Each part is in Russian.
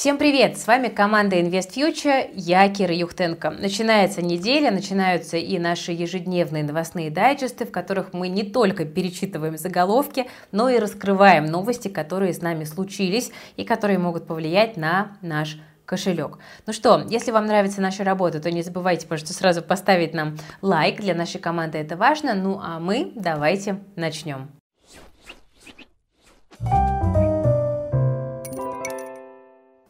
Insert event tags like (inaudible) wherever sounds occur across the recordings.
Всем привет! С вами команда Invest Future, я Кира Юхтенко. Начинается неделя, начинаются и наши ежедневные новостные дайджесты, в которых мы не только перечитываем заголовки, но и раскрываем новости, которые с нами случились и которые могут повлиять на наш кошелек. Ну что, если вам нравится наша работа, то не забывайте, пожалуйста, сразу поставить нам лайк. Для нашей команды это важно. Ну а мы давайте начнем.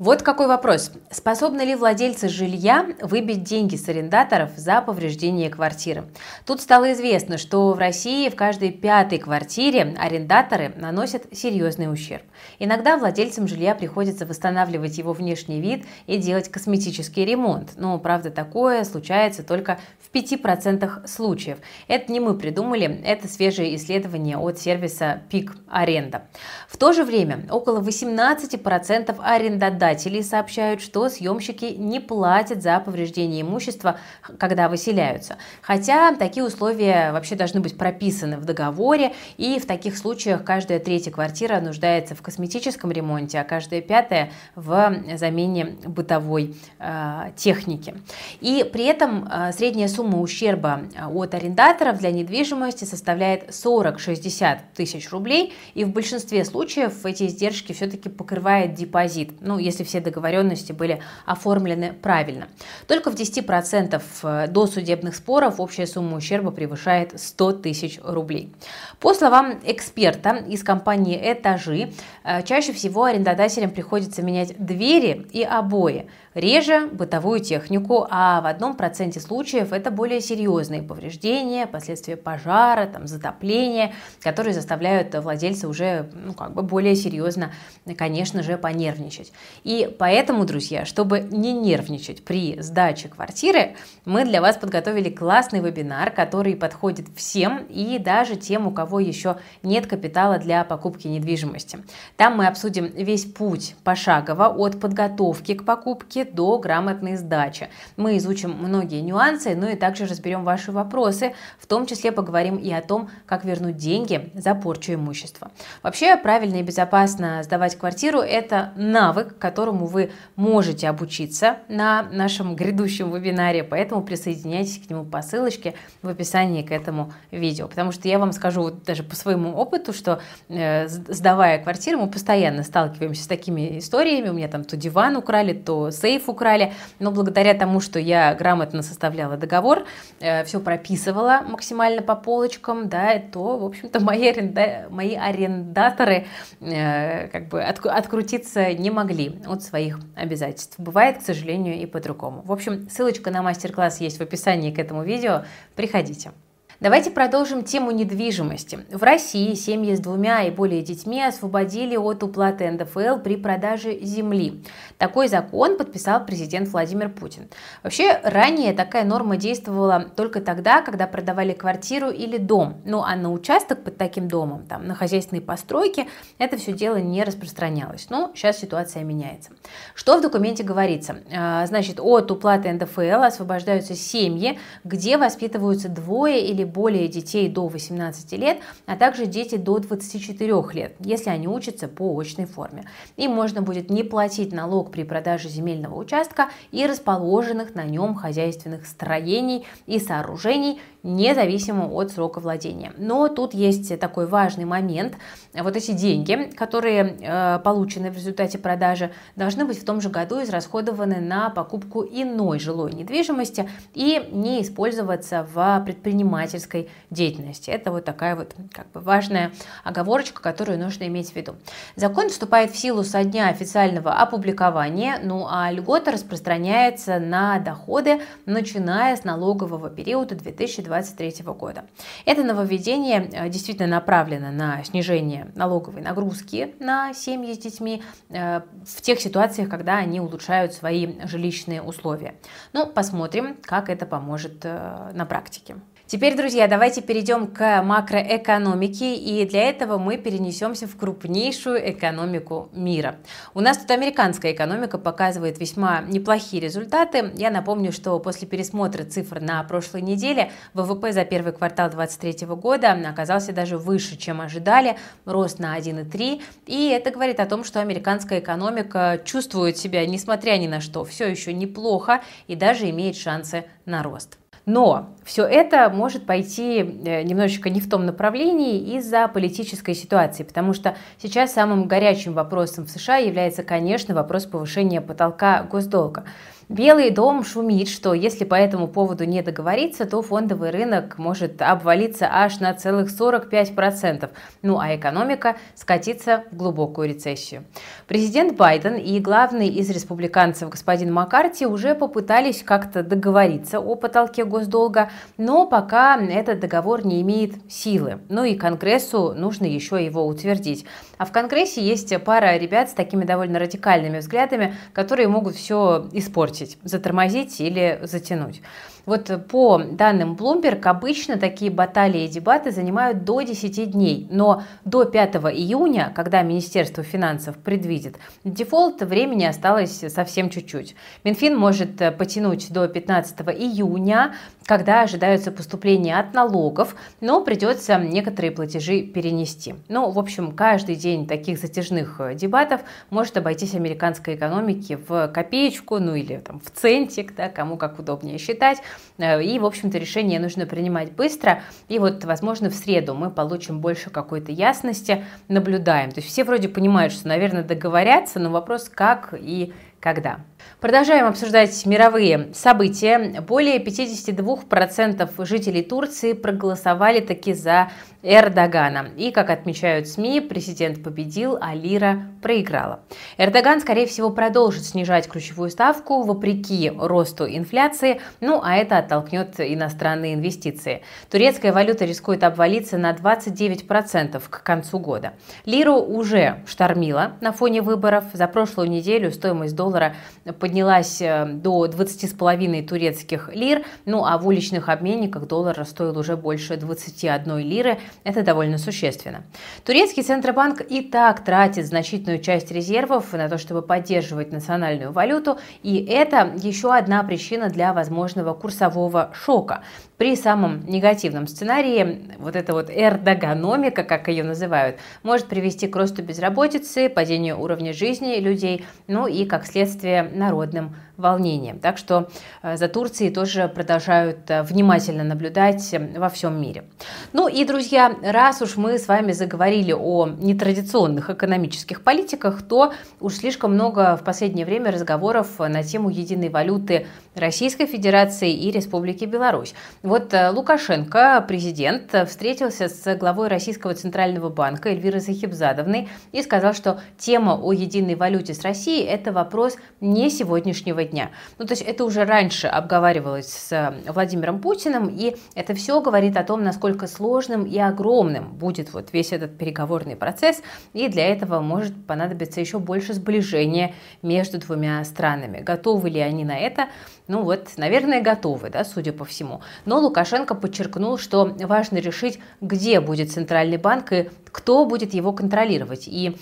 Вот какой вопрос. Способны ли владельцы жилья выбить деньги с арендаторов за повреждение квартиры? Тут стало известно, что в России в каждой пятой квартире арендаторы наносят серьезный ущерб. Иногда владельцам жилья приходится восстанавливать его внешний вид и делать косметический ремонт. Но, правда, такое случается только в 5% случаев. Это не мы придумали, это свежее исследование от сервиса Пик Аренда. В то же время около 18% арендодателей Работодатели сообщают, что съемщики не платят за повреждение имущества, когда выселяются. Хотя такие условия вообще должны быть прописаны в договоре, и в таких случаях каждая третья квартира нуждается в косметическом ремонте, а каждая пятая в замене бытовой э, техники. И при этом э, средняя сумма ущерба э, от арендаторов для недвижимости составляет 40-60 тысяч рублей, и в большинстве случаев эти издержки все-таки покрывает депозит. Ну, если если все договоренности были оформлены правильно. Только в 10% э, до судебных споров общая сумма ущерба превышает 100 тысяч рублей. По словам эксперта из компании «Этажи», э, чаще всего арендодателям приходится менять двери и обои, реже бытовую технику, а в одном проценте случаев это более серьезные повреждения, последствия пожара, там, затопления, которые заставляют владельца уже ну, как бы более серьезно, конечно же, понервничать. И поэтому, друзья, чтобы не нервничать при сдаче квартиры, мы для вас подготовили классный вебинар, который подходит всем и даже тем, у кого еще нет капитала для покупки недвижимости. Там мы обсудим весь путь пошагово от подготовки к покупке до грамотной сдачи. Мы изучим многие нюансы, но и также разберем ваши вопросы, в том числе поговорим и о том, как вернуть деньги за порчу имущества. Вообще, правильно и безопасно сдавать квартиру – это навык, которому вы можете обучиться на нашем грядущем вебинаре, поэтому присоединяйтесь к нему по ссылочке в описании к этому видео. Потому что я вам скажу вот даже по своему опыту, что э, сдавая квартиру, мы постоянно сталкиваемся с такими историями. У меня там то диван украли, то сейф украли, но благодаря тому, что я грамотно составляла договор, э, все прописывала максимально по полочкам, да, то, в общем-то, (laughs) мои, аренда... мои арендаторы э, как бы от... открутиться не могли от своих обязательств. Бывает, к сожалению, и по-другому. В общем, ссылочка на мастер-класс есть в описании к этому видео. Приходите. Давайте продолжим тему недвижимости. В России семьи с двумя и более детьми освободили от уплаты НДФЛ при продаже земли. Такой закон подписал президент Владимир Путин. Вообще, ранее такая норма действовала только тогда, когда продавали квартиру или дом. Ну а на участок под таким домом, там, на хозяйственные постройки, это все дело не распространялось. Но сейчас ситуация меняется. Что в документе говорится? А, значит, от уплаты НДФЛ освобождаются семьи, где воспитываются двое или более детей до 18 лет, а также дети до 24 лет, если они учатся по очной форме. Им можно будет не платить налог при продаже земельного участка и расположенных на нем хозяйственных строений и сооружений, независимо от срока владения. Но тут есть такой важный момент. Вот эти деньги, которые э, получены в результате продажи, должны быть в том же году израсходованы на покупку иной жилой недвижимости и не использоваться в предпринимательстве предпринимательской деятельности. Это вот такая вот как бы важная оговорочка, которую нужно иметь в виду. Закон вступает в силу со дня официального опубликования, ну а льгота распространяется на доходы, начиная с налогового периода 2023 года. Это нововведение э, действительно направлено на снижение налоговой нагрузки на семьи с детьми э, в тех ситуациях, когда они улучшают свои жилищные условия. Ну, посмотрим, как это поможет э, на практике. Теперь, друзья, давайте перейдем к макроэкономике, и для этого мы перенесемся в крупнейшую экономику мира. У нас тут американская экономика показывает весьма неплохие результаты. Я напомню, что после пересмотра цифр на прошлой неделе ВВП за первый квартал 2023 года оказался даже выше, чем ожидали, рост на 1,3, и это говорит о том, что американская экономика чувствует себя, несмотря ни на что, все еще неплохо и даже имеет шансы на рост. Но все это может пойти э, немножечко не в том направлении из-за политической ситуации, потому что сейчас самым горячим вопросом в США является, конечно, вопрос повышения потолка госдолга. Белый дом шумит, что если по этому поводу не договориться, то фондовый рынок может обвалиться аж на целых 45%, ну а экономика скатиться в глубокую рецессию. Президент Байден и главный из республиканцев господин Маккарти уже попытались как-то договориться о потолке госдолга, но пока этот договор не имеет силы. Ну и Конгрессу нужно еще его утвердить. А в Конгрессе есть пара ребят с такими довольно радикальными взглядами, которые могут все испортить сбросить, затормозить или затянуть. Вот по данным Bloomberg, обычно такие баталии и дебаты занимают до 10 дней, но до 5 июня, когда Министерство финансов предвидит дефолт, времени осталось совсем чуть-чуть. Минфин может потянуть до 15 июня, когда ожидаются поступления от налогов, но придется некоторые платежи перенести. Ну, в общем, каждый день таких затяжных дебатов может обойтись американской экономике в копеечку, ну или там, в центик, да, кому как удобнее считать. Э, и, в общем-то, решение нужно принимать быстро. И вот, возможно, в среду мы получим больше какой-то ясности, наблюдаем. То есть все вроде понимают, что, наверное, договорятся, но вопрос как и когда. Продолжаем обсуждать мировые события. Более 52% жителей Турции проголосовали таки за Эрдогана. И, как отмечают СМИ, президент победил, а лира проиграла. Эрдоган, скорее всего, продолжит снижать ключевую ставку вопреки росту инфляции, ну а это оттолкнет иностранные инвестиции. Турецкая валюта рискует обвалиться на 29% к концу года. Лиру уже штормила на фоне выборов. За прошлую неделю стоимость доллара поднялась э, до 20,5 турецких лир, ну а в уличных обменниках доллар стоил уже больше 21 лиры. Это довольно существенно. Турецкий Центробанк и так тратит значительную часть резервов на то, чтобы поддерживать национальную валюту, и это еще одна причина для возможного курсового шока. При самом негативном сценарии вот эта вот эрдогономика, как ее называют, может привести к росту безработицы, падению уровня жизни людей, ну и, как следствие, народным волнением. Так что э, за Турцией тоже продолжают э, внимательно наблюдать э, во всем мире. Ну и, друзья, раз уж мы с вами заговорили о нетрадиционных экономических политиках, то уж слишком много в последнее время разговоров на тему единой валюты Российской Федерации и Республики Беларусь. Вот Лукашенко, президент, встретился с главой Российского Центрального банка Эльвирой Захибзадовной и сказал, что тема о единой валюте с Россией – это вопрос не сегодняшнего дня. Ну, то есть это уже раньше обговаривалось с э, Владимиром Путиным, и это все говорит о том, насколько сложным и огромным будет вот весь этот переговорный процесс, и для этого может понадобиться еще больше сближения между двумя странами. Готовы ли они на это? Ну вот, наверное, готовы, да, судя по всему. Но Лукашенко подчеркнул, что важно решить, где будет центральный банк и кто будет его контролировать. И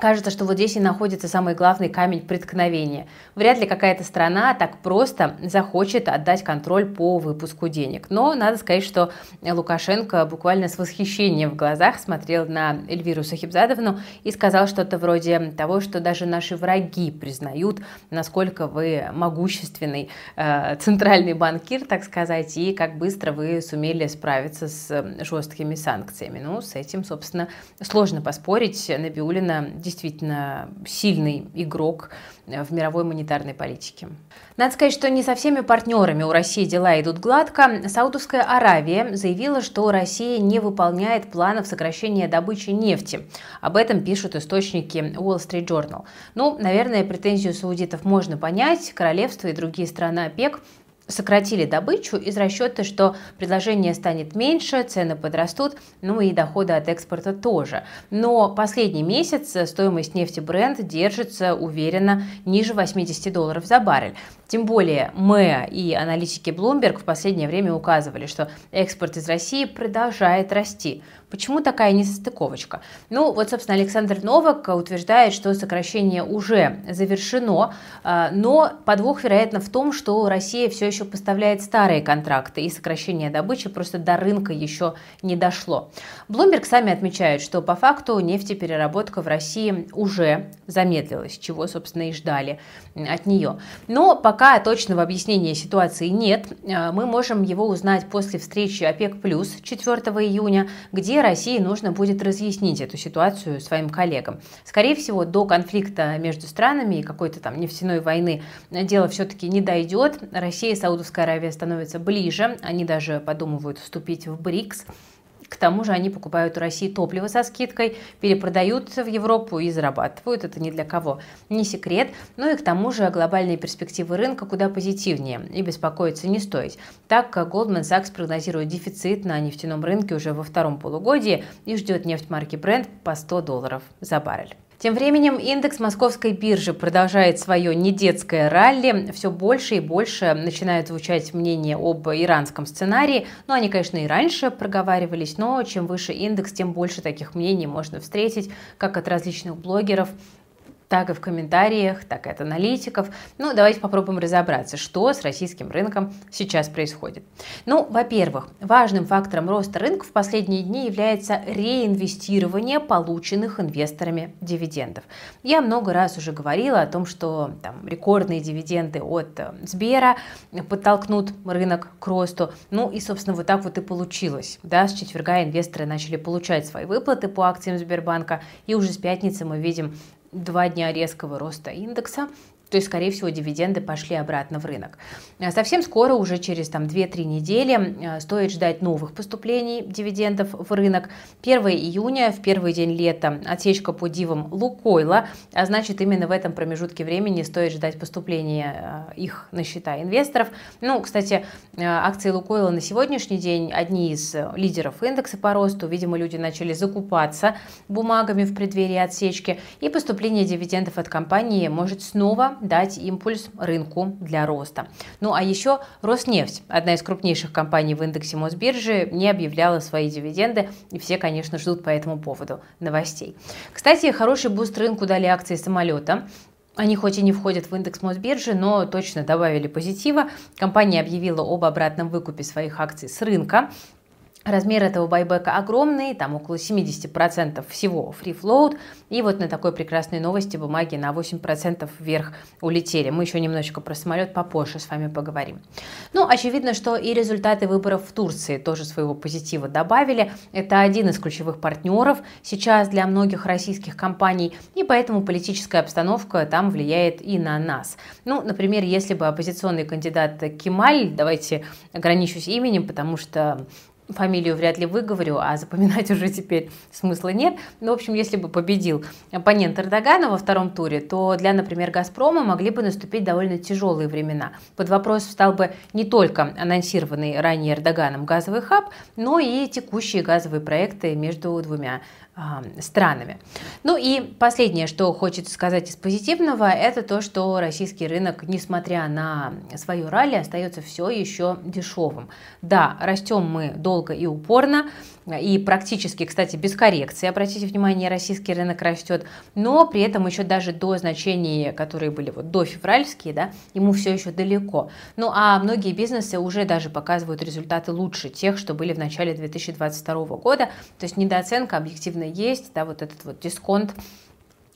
Кажется, что вот здесь и находится самый главный камень преткновения. Вряд ли какая-то страна так просто захочет отдать контроль по выпуску денег. Но надо сказать, что Лукашенко буквально с восхищением в глазах смотрел на Эльвиру Сахибзадовну и сказал что-то вроде того, что даже наши враги признают, насколько вы могущественный э, центральный банкир, так сказать, и как быстро вы сумели справиться с жесткими санкциями. Ну, с этим, собственно, сложно поспорить. Набиулина действительно сильный игрок э, в мировой монетарной политике. Надо сказать, что не со всеми партнерами у России дела идут гладко. Саудовская Аравия заявила, что Россия не выполняет планов сокращения добычи нефти. Об этом пишут источники Wall Street Journal. Ну, наверное, претензию саудитов можно понять. Королевство и другие страны ОПЕК сократили добычу из расчета, что предложение станет меньше, цены подрастут, ну и доходы от экспорта тоже. Но последний месяц стоимость нефти бренд держится уверенно ниже 80 долларов за баррель. Тем более МЭА и аналитики Bloomberg в последнее время указывали, что экспорт из России продолжает расти. Почему такая несостыковочка? Ну, вот, собственно, Александр Новак утверждает, что сокращение уже завершено, а, но подвох, вероятно, в том, что Россия все еще поставляет старые контракты, и сокращение добычи просто до рынка еще не дошло. Bloomberg сами отмечают, что по факту нефтепереработка в России уже замедлилась, чего, собственно, и ждали от нее. Но пока точного объяснения ситуации нет, а, мы можем его узнать после встречи ОПЕК+, 4 июня, где России нужно будет разъяснить эту ситуацию своим коллегам. Скорее всего, до конфликта между странами и какой-то там нефтяной войны дело все-таки не дойдет. Россия и Саудовская Аравия становятся ближе, они даже подумывают вступить в БРИКС. К тому же они покупают у России топливо со скидкой, перепродают в Европу и зарабатывают. Это ни для кого не секрет. Ну и к тому же глобальные перспективы рынка куда позитивнее и беспокоиться не стоит. Так Goldman Sachs прогнозирует дефицит на нефтяном рынке уже во втором полугодии и ждет нефть марки Brent по 100 долларов за баррель. Тем временем индекс московской биржи продолжает свое недетское ралли. Все больше и больше начинают звучать мнения об иранском сценарии. Ну, они, конечно, и раньше проговаривались, но чем выше индекс, тем больше таких мнений можно встретить, как от различных блогеров, так и в комментариях, так и от аналитиков. Ну, давайте попробуем разобраться, что с российским рынком сейчас происходит. Ну, во-первых, важным фактором роста рынка в последние дни является реинвестирование полученных инвесторами дивидендов. Я много раз уже говорила о том, что там, рекордные дивиденды от э, Сбера подтолкнут рынок к росту. Ну и, собственно, вот так вот и получилось. Да, с четверга инвесторы начали получать свои выплаты по акциям Сбербанка, и уже с пятницы мы видим два дня резкого роста индекса, то есть, скорее всего, дивиденды пошли обратно в рынок. А совсем скоро, уже через там, 2-3 недели, а, стоит ждать новых поступлений дивидендов в рынок. 1 июня, в первый день лета, отсечка по дивам Лукойла, а значит, именно в этом промежутке времени стоит ждать поступления а, их на счета инвесторов. Ну, кстати, акции Лукойла на сегодняшний день одни из лидеров индекса по росту. Видимо, люди начали закупаться бумагами в преддверии отсечки, и поступление дивидендов от компании может снова дать импульс рынку для роста. Ну а еще Роснефть, одна из крупнейших компаний в индексе Мосбиржи, не объявляла свои дивиденды, и все, конечно, ждут по этому поводу новостей. Кстати, хороший буст рынку дали акции самолета. Они хоть и не входят в индекс Мосбиржи, но точно добавили позитива. Компания объявила об обратном выкупе своих акций с рынка. Размер этого байбека огромный, там около 70% всего free float. И вот на такой прекрасной новости бумаги на 8% вверх улетели. Мы еще немножечко про самолет попозже с вами поговорим. Ну, очевидно, что и результаты выборов в Турции тоже своего позитива добавили. Это один из ключевых партнеров сейчас для многих российских компаний, и поэтому политическая обстановка там влияет и на нас. Ну, например, если бы оппозиционный кандидат Кемаль, давайте ограничусь именем, потому что фамилию вряд ли выговорю, а запоминать (laughs) уже теперь смысла нет. Ну, в общем, если бы победил оппонент Эрдогана во втором туре, то для, например, «Газпрома» могли бы наступить довольно тяжелые времена. Под вопрос встал бы не только анонсированный ранее Эрдоганом газовый хаб, но и текущие газовые проекты между двумя странами. Ну и последнее, что хочется сказать из позитивного, это то, что российский рынок, несмотря на свою ралли, остается все еще дешевым. Да, растем мы долго и упорно, и практически, кстати, без коррекции, обратите внимание, российский рынок растет, но при этом еще даже до значений, которые были вот до февральские, да, ему все еще далеко. Ну а многие бизнесы уже даже показывают результаты лучше тех, что были в начале 2022 года, то есть недооценка объективно есть, да, вот этот вот дисконт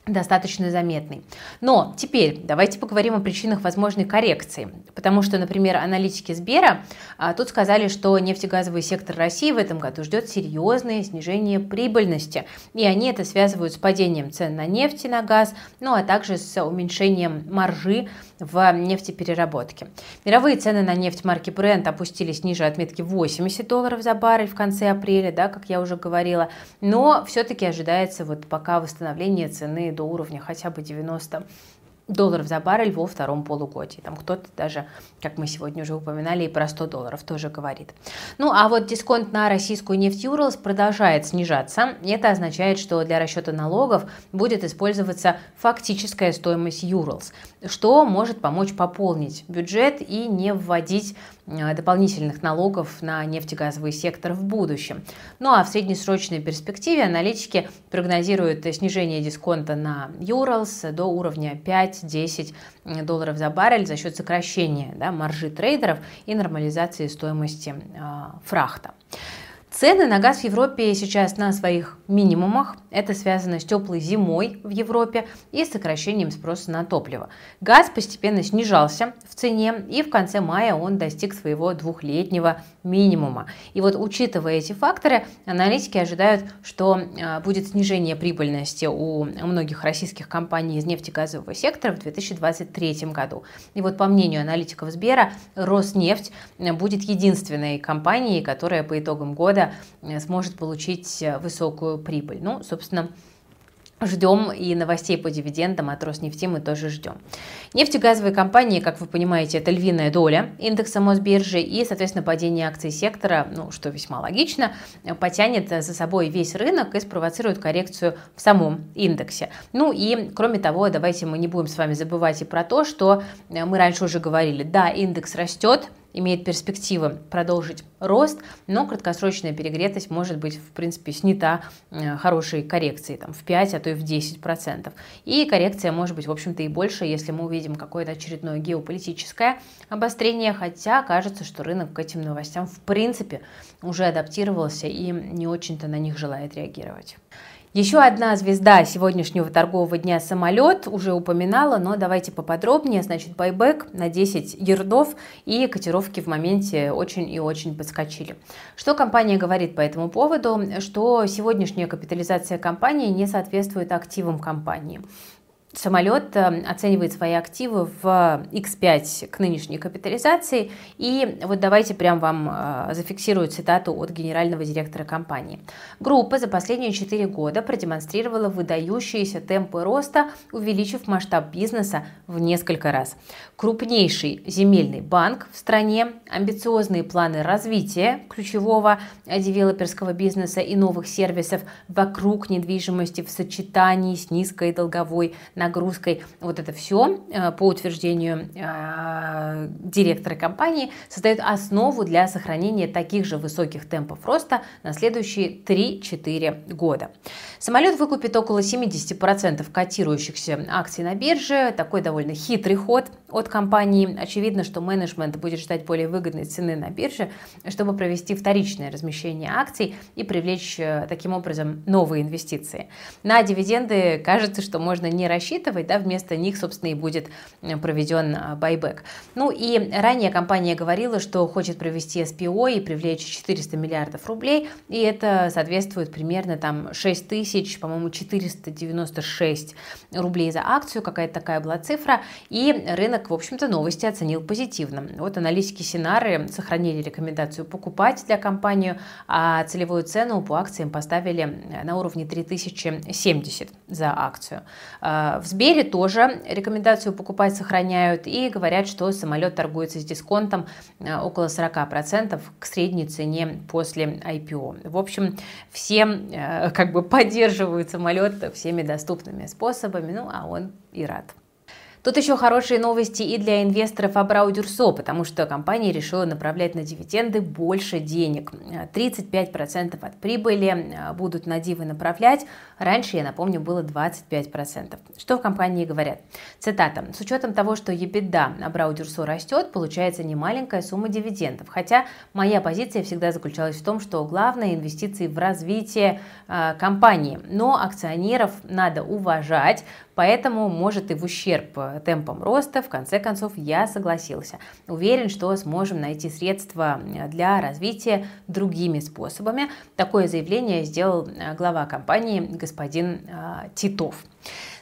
достаточно заметный. Но теперь давайте поговорим о причинах возможной коррекции. Потому что, например, аналитики Сбера а, тут сказали, что нефтегазовый сектор России в этом году ждет серьезное снижение прибыльности. И они это связывают с падением цен на нефть и на газ, ну а также с уменьшением маржи в нефтепереработке. Мировые цены на нефть марки Brent опустились ниже отметки 80 долларов за баррель в конце апреля, да, как я уже говорила. Но все-таки ожидается вот пока восстановление цены до уровня хотя бы 90 долларов за баррель во втором полугодии. Там кто-то даже, как мы сегодня уже упоминали, и про 100 долларов тоже говорит. Ну а вот дисконт на российскую нефть Юрлс продолжает снижаться. Это означает, что для расчета налогов будет использоваться фактическая стоимость Юрлс, что может помочь пополнить бюджет и не вводить Э, дополнительных налогов на нефтегазовый сектор в будущем. Ну а в среднесрочной перспективе аналитики прогнозируют снижение дисконта на Юралс до уровня 5-10 долларов за баррель за счет сокращения да, маржи трейдеров и нормализации стоимости э, фрахта. Цены на газ в Европе сейчас на своих минимумах. Это связано с теплой зимой в Европе и сокращением спроса на топливо. Газ постепенно снижался в цене, и в конце мая он достиг своего двухлетнего минимума. И вот учитывая эти факторы, аналитики ожидают, что а, будет снижение прибыльности у многих российских компаний из нефтегазового сектора в 2023 году. И вот по мнению аналитиков Сбера, Роснефть будет единственной компанией, которая по итогам года сможет получить высокую прибыль. Ну, собственно, Ждем и новостей по дивидендам от Роснефти мы тоже ждем. Нефтегазовые компании, как вы понимаете, это львиная доля индекса Мосбиржи и, соответственно, падение акций сектора, ну, что весьма логично, потянет за собой весь рынок и спровоцирует коррекцию в самом индексе. Ну и, кроме того, давайте мы не будем с вами забывать и про то, что мы раньше уже говорили, да, индекс растет, имеет перспективы продолжить рост, но краткосрочная перегретость может быть, в принципе, снята э, хорошей коррекцией, там, в 5, а то и в 10%. И коррекция может быть, в общем-то, и больше, если мы увидим какое-то очередное геополитическое обострение, хотя кажется, что рынок к этим новостям, в принципе, уже адаптировался и не очень-то на них желает реагировать. Еще одна звезда сегодняшнего торгового дня самолет, уже упоминала, но давайте поподробнее. Значит, байбек на 10 ярдов и котировки в моменте очень и очень подскочили. Что компания говорит по этому поводу? Что сегодняшняя капитализация компании не соответствует активам компании самолет э, оценивает свои активы в X5 к нынешней капитализации. И вот давайте прям вам э, зафиксирую цитату от генерального директора компании. Группа за последние 4 года продемонстрировала выдающиеся темпы роста, увеличив масштаб бизнеса в несколько раз. Крупнейший земельный банк в стране, амбициозные планы развития ключевого девелоперского бизнеса и новых сервисов вокруг недвижимости в сочетании с низкой долговой нагрузкой. Вот это все, э, по утверждению э, директора компании, создает основу для сохранения таких же высоких темпов роста на следующие 3-4 года. Самолет выкупит около 70% котирующихся акций на бирже. Такой довольно хитрый ход от компании. Очевидно, что менеджмент будет ждать более выгодной цены на бирже, чтобы провести вторичное размещение акций и привлечь э, таким образом новые инвестиции. На дивиденды кажется, что можно не рассчитывать да, вместо них, собственно, и будет э, проведен а, байбек. Ну и ранее компания говорила, что хочет провести СПО и привлечь 400 миллиардов рублей, и это соответствует примерно там 6 тысяч, по-моему, 496 рублей за акцию, какая-то такая была цифра, и рынок, в общем-то, новости оценил позитивно. Вот аналитики Синары сохранили рекомендацию покупать для компании, а целевую цену по акциям поставили на уровне 3070 за акцию. А, в Сбере тоже рекомендацию покупать сохраняют и говорят, что самолет торгуется с дисконтом э, около 40% к средней цене после IPO. В общем, все э, как бы поддерживают самолет всеми доступными способами, ну а он и рад. Тут еще хорошие новости и для инвесторов Абрау Дюрсо, потому что компания решила направлять на дивиденды больше денег. 35% от прибыли э, будут на дивы направлять. Раньше, я напомню, было 25%. Что в компании говорят? Цитата. С учетом того, что EBITDA Абрау Дюрсо растет, получается немаленькая сумма дивидендов. Хотя моя позиция всегда заключалась в том, что главное инвестиции в развитие э, компании. Но акционеров надо уважать, Поэтому, может, и в ущерб темпам роста, в конце концов, я согласился. Уверен, что сможем найти средства для развития другими способами. Такое заявление сделал э, глава компании господин э, Титов.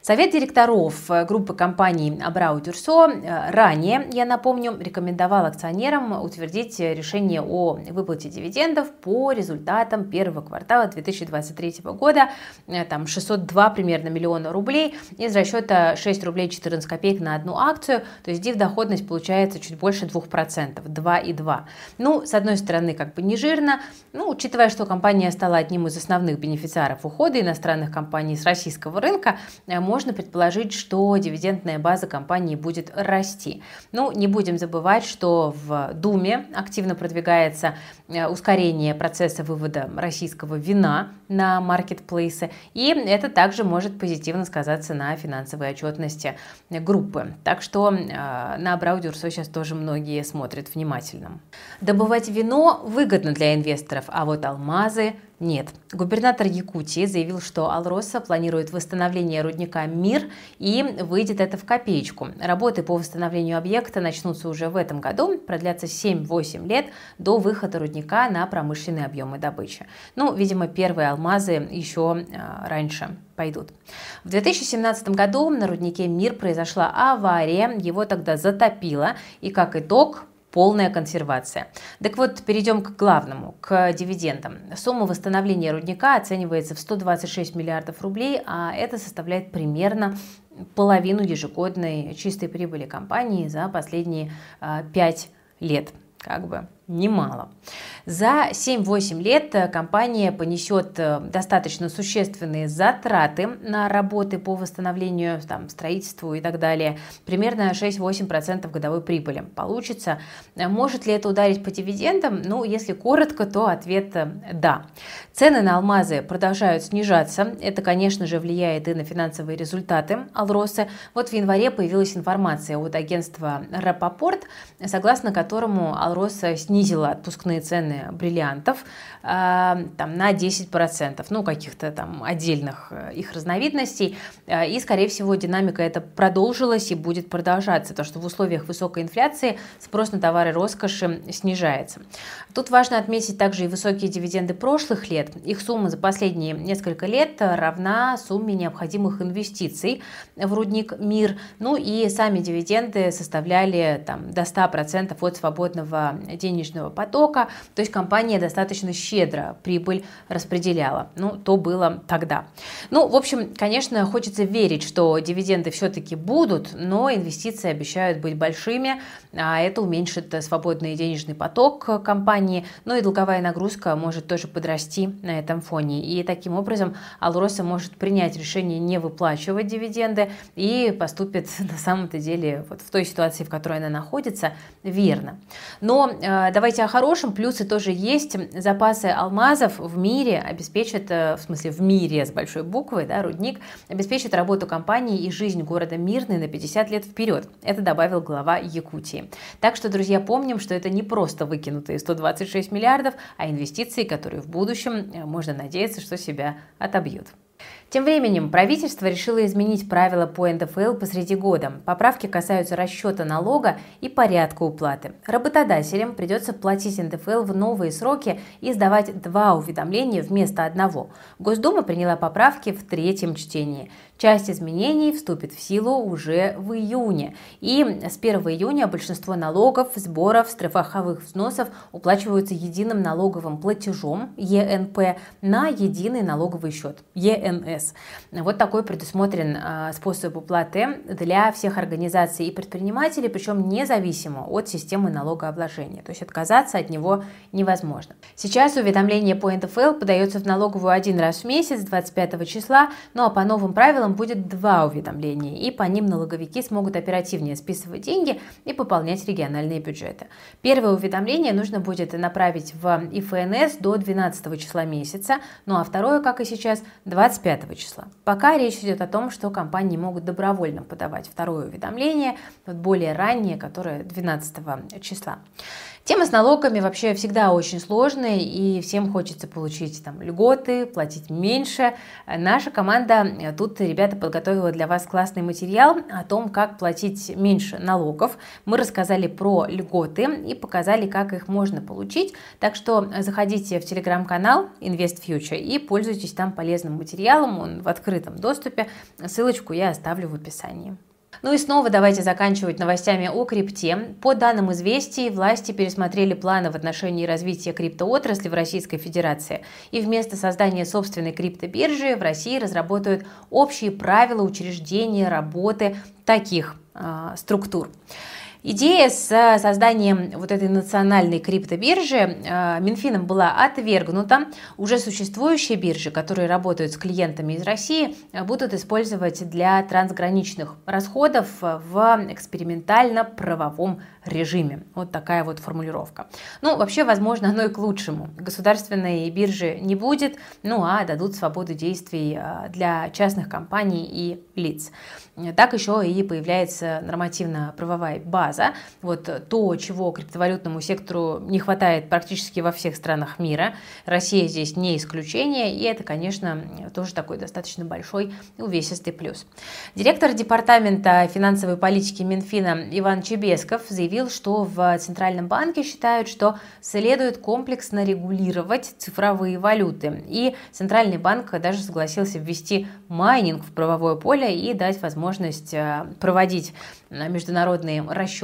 Совет директоров э, группы компаний Абрау Дюрсо э, ранее, я напомню, рекомендовал акционерам утвердить решение о выплате дивидендов по результатам первого квартала 2023 года, э, там 602 примерно миллиона рублей из расчета 6 рублей 14 копеек на одну акцию, то есть див-доходность получается чуть больше 2%, 2,2. Ну, с одной стороны, как бы не жирно, ну, учитывая, что компания стала одним из основных бенефициаров ухода иностранных компаний с российского рынка, можно предположить, что дивидендная база компании будет расти. Ну, не будем забывать, что в Думе активно продвигается э, ускорение процесса вывода российского вина на маркетплейсы, и это также может позитивно сказаться на финансовой отчетности группы. Так что э, на Браудюрсо сейчас тоже многие смотрят внимательно. Добывать вино выгодно для инвесторов, а вот алмазы нет. Губернатор Якутии заявил, что Алроса планирует восстановление рудника «Мир» и выйдет это в копеечку. Работы по восстановлению объекта начнутся уже в этом году, продлятся 7-8 лет до выхода рудника на промышленные объемы добычи. Ну, видимо, первые алмазы еще э, раньше пойдут. В 2017 году на руднике «Мир» произошла авария, его тогда затопило, и как итог полная консервация. Так вот, перейдем к главному, к дивидендам. Сумма восстановления рудника оценивается в 126 миллиардов рублей, а это составляет примерно половину ежегодной чистой прибыли компании за последние 5 а, лет. Как бы немало. За 7-8 лет э, компания понесет э, достаточно существенные затраты на работы по восстановлению, там, строительству и так далее. Примерно 6-8% годовой прибыли получится. Э, может ли это ударить по дивидендам? Ну, если коротко, то ответ да. Цены на алмазы продолжают снижаться. Это, конечно же, влияет и на финансовые результаты Алросы. Вот в январе появилась информация от агентства Рапопорт, согласно которому Алроса снизила снизила отпускные цены бриллиантов э, там, на 10%, ну, каких-то там отдельных э, их разновидностей. Э, и, скорее всего, динамика это продолжилась и будет продолжаться, потому что в условиях высокой инфляции спрос на товары роскоши снижается. Тут важно отметить также и высокие дивиденды прошлых лет. Их сумма за последние несколько лет равна сумме необходимых инвестиций в рудник МИР. Ну и сами дивиденды составляли там, до 100% от свободного денежного денежного потока, то есть компания достаточно щедро прибыль распределяла. Ну, то было тогда. Ну, в общем, конечно, хочется верить, что дивиденды все-таки будут, но инвестиции обещают быть большими, а это уменьшит свободный денежный поток компании, ну и долговая нагрузка может тоже подрасти на этом фоне. И таким образом Алроса может принять решение не выплачивать дивиденды и поступит (laughs) на самом-то деле вот в той ситуации, в которой она находится, верно. Но э, давайте о хорошем. Плюсы тоже есть. Запасы алмазов в мире обеспечат, э, в смысле в мире с большой буквы, да, рудник, обеспечит работу компании и жизнь города Мирный на 50 лет вперед. Это добавил глава Якутии. Так что, друзья, помним, что это не просто выкинутые 126 миллиардов, а инвестиции, которые в будущем, э, можно надеяться, что себя отобьют. Тем временем правительство решило изменить правила по НДФЛ посреди года. Поправки касаются расчета налога и порядка уплаты. Работодателям придется платить НДФЛ в новые сроки и сдавать два уведомления вместо одного. Госдума приняла поправки в третьем чтении. Часть изменений вступит в силу уже в июне. И с 1 июня большинство налогов, сборов, страховых взносов уплачиваются единым налоговым платежом ЕНП на единый налоговый счет ЕНС. Вот такой предусмотрен а, способ уплаты для всех организаций и предпринимателей, причем независимо от системы налогообложения. То есть отказаться от него невозможно. Сейчас уведомление по НДФЛ подается в налоговую один раз в месяц, 25 числа, ну а по новым правилам целом будет два уведомления, и по ним налоговики смогут оперативнее списывать деньги и пополнять региональные бюджеты. Первое уведомление нужно будет направить в ИФНС до 12 числа месяца, ну а второе, как и сейчас, 25 числа. Пока речь идет о том, что компании могут добровольно подавать второе уведомление, более раннее, которое 12 числа. Тема с налогами вообще всегда очень сложная, и всем хочется получить там льготы, платить меньше. Наша команда тут, ребята, ребята подготовила для вас классный материал о том, как платить меньше налогов. Мы рассказали про льготы и показали, как их можно получить. Так что заходите в телеграм-канал Invest Future и пользуйтесь там полезным материалом. Он в открытом доступе. Ссылочку я оставлю в описании. Ну и снова давайте заканчивать новостями о крипте. По данным известий, власти пересмотрели планы в отношении развития криптоотрасли в Российской Федерации. И вместо создания собственной криптобиржи в России разработают общие правила учреждения работы таких э, структур. Идея с э, созданием вот этой национальной криптобиржи э, Минфином была отвергнута. Уже существующие биржи, которые работают с клиентами из России, э, будут использовать для трансграничных расходов в экспериментально-правовом режиме. Вот такая вот формулировка. Ну, вообще, возможно, оно и к лучшему. Государственной биржи не будет, ну а дадут свободу действий для частных компаний и лиц. Так еще и появляется нормативно-правовая база. Вот то, чего криптовалютному сектору не хватает практически во всех странах мира. Россия здесь не исключение, и это, конечно, тоже такой достаточно большой увесистый плюс. Директор Департамента финансовой политики Минфина Иван Чебесков заявил, что в Центральном банке считают, что следует комплексно регулировать цифровые валюты. И Центральный банк даже согласился ввести майнинг в правовое поле и дать возможность возможность э, проводить э, международные расчеты,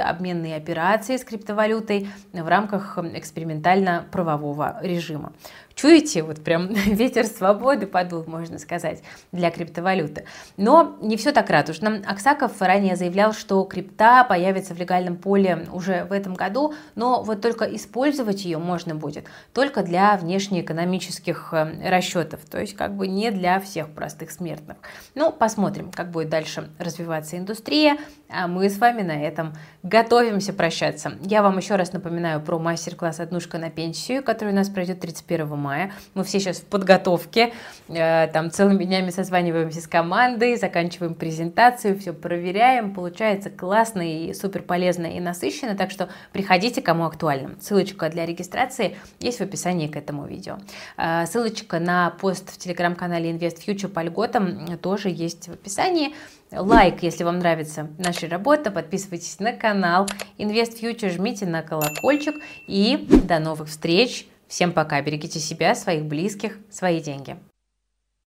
обменные операции с криптовалютой в рамках экспериментально-правового режима. Чуете, вот прям (laughs) ветер свободы подул, можно сказать, для криптовалюты. Но не все так радужно. Аксаков ранее заявлял, что крипта появится в легальном поле уже в этом году, но вот только использовать ее можно будет только для внешнеэкономических э, расчетов, то есть как бы не для всех простых смертных. Ну, посмотрим, как будет дальше развиваться индустрия, а мы с вами на этом готовимся прощаться. Я вам еще раз напоминаю про мастер-класс «Однушка на пенсию», который у нас пройдет 31 мая мая. Мы все сейчас в подготовке, э, там целыми днями созваниваемся с командой, заканчиваем презентацию, все проверяем. Получается классно и супер полезно и насыщенно, так что приходите, кому актуально. Ссылочка для регистрации есть в описании к этому видео. Э, ссылочка на пост в телеграм-канале Invest Future по льготам тоже есть в описании. Лайк, если вам нравится наша работа, подписывайтесь на канал Invest Future, жмите на колокольчик и до новых встреч! Всем пока, берегите себя, своих близких, свои деньги.